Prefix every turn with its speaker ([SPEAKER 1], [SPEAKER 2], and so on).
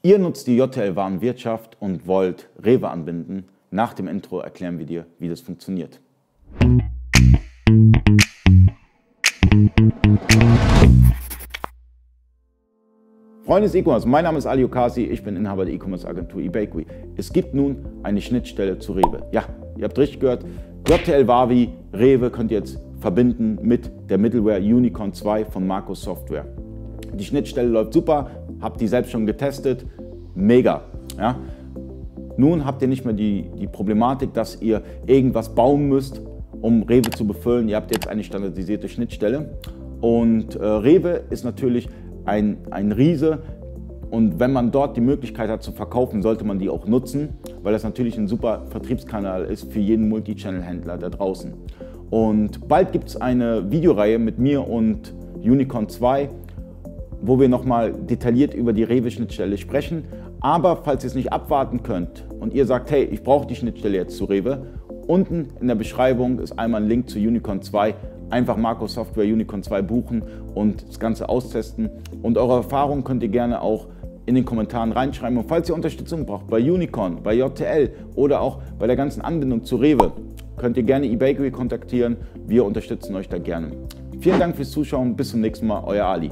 [SPEAKER 1] Ihr nutzt die JTL Warenwirtschaft und wollt Rewe anbinden. Nach dem Intro erklären wir dir, wie das funktioniert. Freunde des E-Commerce, mein Name ist Ali Okasi, ich bin Inhaber der E-Commerce-Agentur eBakery. Es gibt nun eine Schnittstelle zu Rewe. Ja, ihr habt richtig gehört, JTL Wavi, Rewe könnt ihr jetzt verbinden mit der Middleware Unicorn 2 von Marco Software. Die Schnittstelle läuft super, habt die selbst schon getestet, mega. Ja? Nun habt ihr nicht mehr die, die Problematik, dass ihr irgendwas bauen müsst, um Rewe zu befüllen. Ihr habt jetzt eine standardisierte Schnittstelle. Und äh, Rewe ist natürlich ein, ein Riese. Und wenn man dort die Möglichkeit hat zu verkaufen, sollte man die auch nutzen, weil das natürlich ein super Vertriebskanal ist für jeden Multichannel-Händler da draußen. Und bald gibt es eine Videoreihe mit mir und Unicorn 2, wo wir nochmal detailliert über die Rewe-Schnittstelle sprechen. Aber falls ihr es nicht abwarten könnt und ihr sagt, hey, ich brauche die Schnittstelle jetzt zu Rewe, unten in der Beschreibung ist einmal ein Link zu Unicorn 2. Einfach Marco Software Unicorn 2 buchen und das Ganze austesten. Und eure Erfahrungen könnt ihr gerne auch in den Kommentaren reinschreiben. Und falls ihr Unterstützung braucht bei Unicorn, bei JTL oder auch bei der ganzen Anbindung zu Rewe, könnt ihr gerne eBakery kontaktieren. Wir unterstützen euch da gerne. Vielen Dank fürs Zuschauen. Bis zum nächsten Mal. Euer Ali.